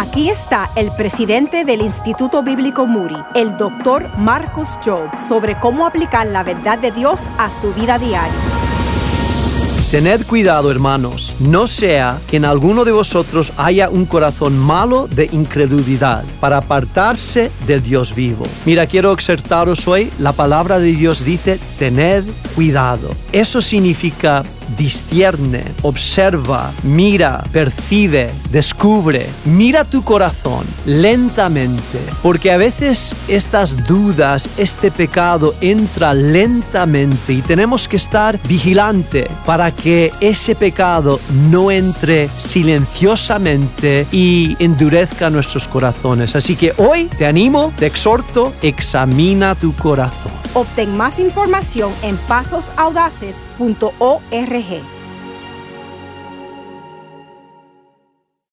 Aquí está el presidente del Instituto Bíblico Muri, el doctor Marcus Job, sobre cómo aplicar la verdad de Dios a su vida diaria. Tened cuidado, hermanos, no sea que en alguno de vosotros haya un corazón malo de incredulidad para apartarse de Dios vivo. Mira, quiero exhortaros hoy, la palabra de Dios dice, tened cuidado. Eso significa discierne, observa, mira, percibe, descubre. Mira tu corazón lentamente, porque a veces estas dudas, este pecado entra lentamente y tenemos que estar vigilante para que ese pecado no entre silenciosamente y endurezca nuestros corazones. Así que hoy te animo, te exhorto, examina tu corazón. Obtén más información en pasosaudaces.org.